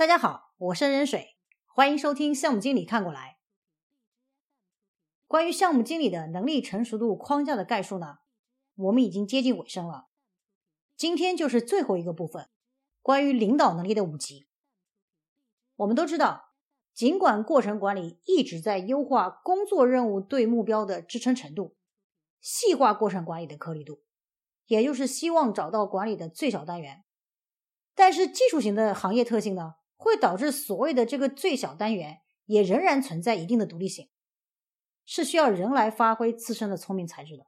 大家好，我是任水，欢迎收听项目经理看过来。关于项目经理的能力成熟度框架的概述呢，我们已经接近尾声了。今天就是最后一个部分，关于领导能力的五级。我们都知道，尽管过程管理一直在优化工作任务对目标的支撑程度，细化过程管理的颗粒度，也就是希望找到管理的最小单元，但是技术型的行业特性呢？会导致所谓的这个最小单元也仍然存在一定的独立性，是需要人来发挥自身的聪明才智的。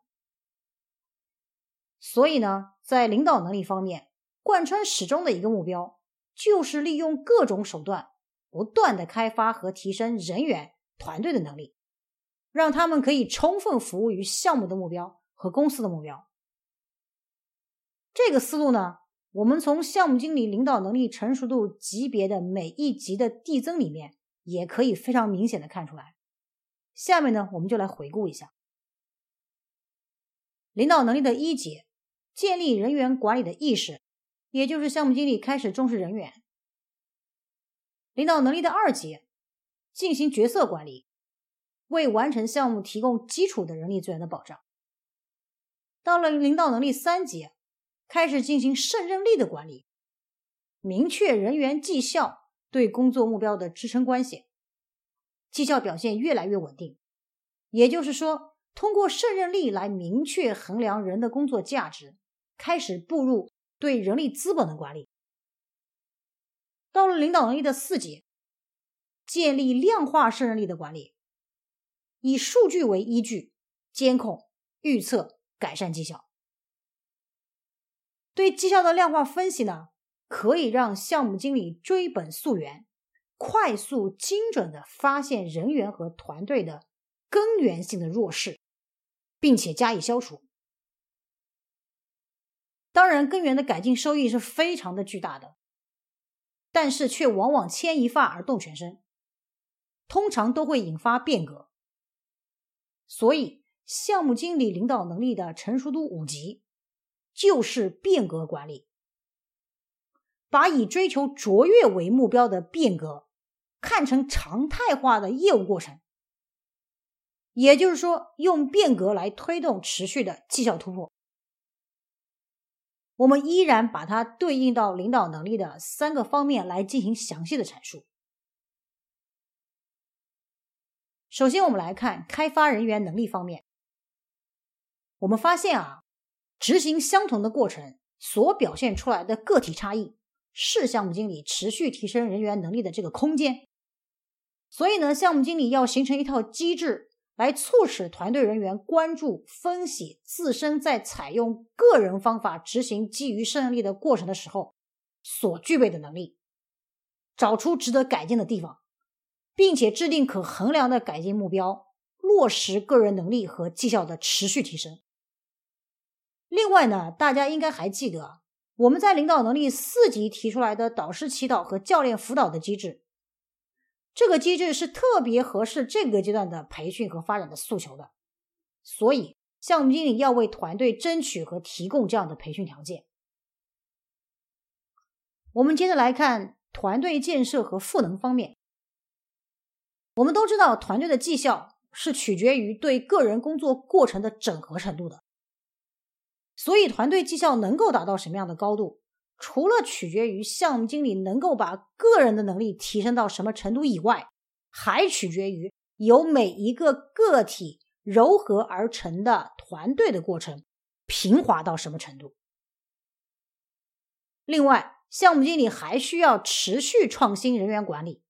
所以呢，在领导能力方面，贯穿始终的一个目标，就是利用各种手段，不断的开发和提升人员团队的能力，让他们可以充分服务于项目的目标和公司的目标。这个思路呢？我们从项目经理领导能力成熟度级别的每一级的递增里面，也可以非常明显的看出来。下面呢，我们就来回顾一下领导能力的一级，建立人员管理的意识，也就是项目经理开始重视人员。领导能力的二级，进行角色管理，为完成项目提供基础的人力资源的保障。到了领导能力三级。开始进行胜任力的管理，明确人员绩效对工作目标的支撑关系，绩效表现越来越稳定。也就是说，通过胜任力来明确衡量人的工作价值，开始步入对人力资本的管理。到了领导能力的四级，建立量化胜任力的管理，以数据为依据，监控、预测、改善绩效。对绩效的量化分析呢，可以让项目经理追本溯源，快速精准的发现人员和团队的根源性的弱势，并且加以消除。当然，根源的改进收益是非常的巨大的，但是却往往牵一发而动全身，通常都会引发变革。所以，项目经理领导能力的成熟度五级。就是变革管理，把以追求卓越为目标的变革看成常态化的业务过程，也就是说，用变革来推动持续的绩效突破。我们依然把它对应到领导能力的三个方面来进行详细的阐述。首先，我们来看开发人员能力方面，我们发现啊。执行相同的过程所表现出来的个体差异，是项目经理持续提升人员能力的这个空间。所以呢，项目经理要形成一套机制，来促使团队人员关注、分析自身在采用个人方法执行基于胜任力的过程的时候所具备的能力，找出值得改进的地方，并且制定可衡量的改进目标，落实个人能力和绩效的持续提升。另外呢，大家应该还记得我们在领导能力四级提出来的导师祈祷和教练辅导的机制，这个机制是特别合适这个阶段的培训和发展的诉求的，所以项目经理要为团队争取和提供这样的培训条件。我们接着来看团队建设和赋能方面，我们都知道团队的绩效是取决于对个人工作过程的整合程度的。所以，团队绩效能够达到什么样的高度，除了取决于项目经理能够把个人的能力提升到什么程度以外，还取决于由每一个个体糅合而成的团队的过程平滑到什么程度。另外，项目经理还需要持续创新人员管理。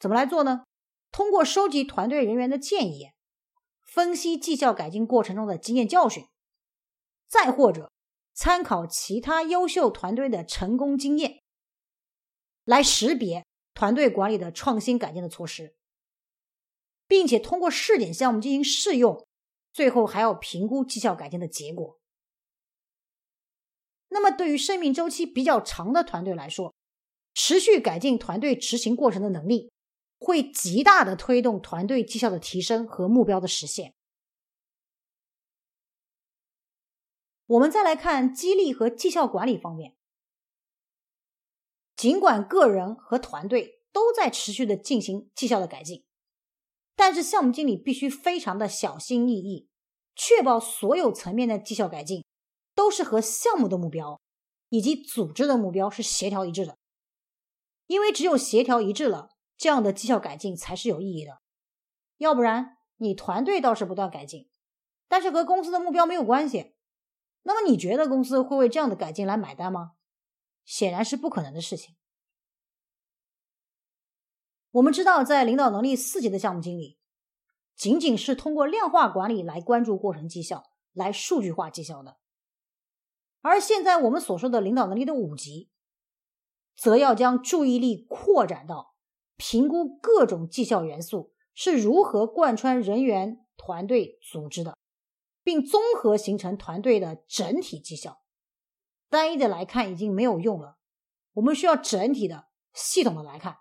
怎么来做呢？通过收集团队人员的建议，分析绩效改进过程中的经验教训。再或者，参考其他优秀团队的成功经验，来识别团队管理的创新改进的措施，并且通过试点项目进行试用，最后还要评估绩效改进的结果。那么，对于生命周期比较长的团队来说，持续改进团队执行过程的能力，会极大的推动团队绩效的提升和目标的实现。我们再来看激励和绩效管理方面。尽管个人和团队都在持续的进行绩效的改进，但是项目经理必须非常的小心翼翼，确保所有层面的绩效改进都是和项目的目标以及组织的目标是协调一致的。因为只有协调一致了，这样的绩效改进才是有意义的。要不然，你团队倒是不断改进，但是和公司的目标没有关系。那么你觉得公司会为这样的改进来买单吗？显然是不可能的事情。我们知道，在领导能力四级的项目经理，仅仅是通过量化管理来关注过程绩效，来数据化绩效的。而现在我们所说的领导能力的五级，则要将注意力扩展到评估各种绩效元素是如何贯穿人员、团队、组织的。并综合形成团队的整体绩效。单一的来看已经没有用了，我们需要整体的、系统的来看。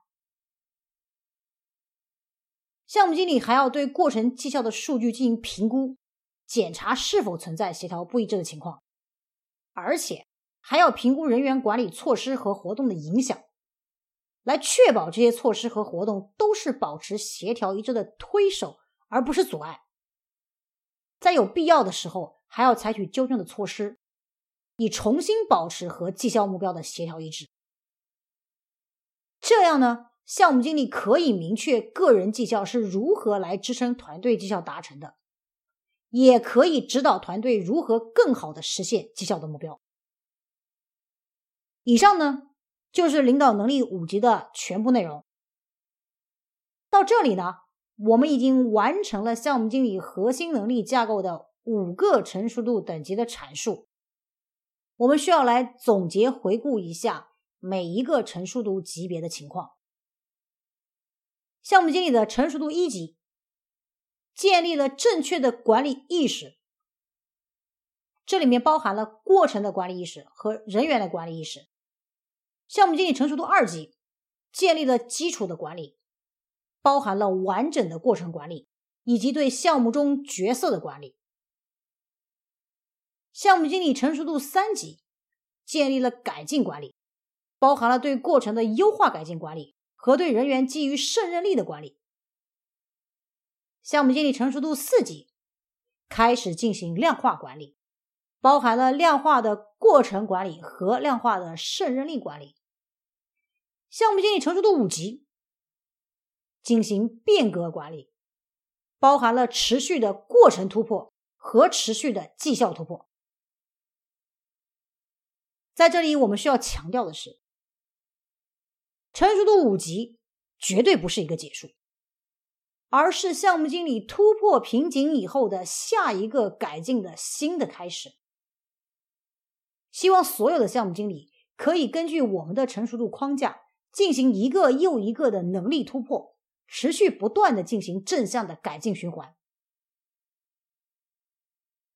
项目经理还要对过程绩效的数据进行评估，检查是否存在协调不一致的情况，而且还要评估人员管理措施和活动的影响，来确保这些措施和活动都是保持协调一致的推手，而不是阻碍。在有必要的时候，还要采取纠正的措施，以重新保持和绩效目标的协调一致。这样呢，项目经理可以明确个人绩效是如何来支撑团队绩效达成的，也可以指导团队如何更好的实现绩效的目标。以上呢，就是领导能力五级的全部内容。到这里呢。我们已经完成了项目经理核心能力架构的五个成熟度等级的阐述。我们需要来总结回顾一下每一个成熟度级别的情况。项目经理的成熟度一级，建立了正确的管理意识，这里面包含了过程的管理意识和人员的管理意识。项目经理成熟度二级，建立了基础的管理。包含了完整的过程管理以及对项目中角色的管理。项目经理成熟度三级，建立了改进管理，包含了对过程的优化改进管理和对人员基于胜任力的管理。项目经理成熟度四级，开始进行量化管理，包含了量化的过程管理和量化的胜任力管理。项目经理成熟度五级。进行变革管理，包含了持续的过程突破和持续的绩效突破。在这里，我们需要强调的是，成熟度五级绝对不是一个结束，而是项目经理突破瓶颈以后的下一个改进的新的开始。希望所有的项目经理可以根据我们的成熟度框架，进行一个又一个的能力突破。持续不断的进行正向的改进循环。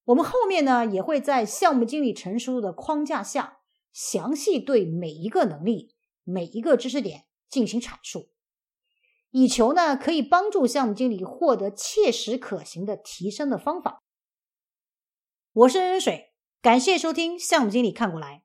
我们后面呢也会在项目经理成熟度的框架下，详细对每一个能力、每一个知识点进行阐述，以求呢可以帮助项目经理获得切实可行的提升的方法。我是任水，感谢收听项目经理看过来。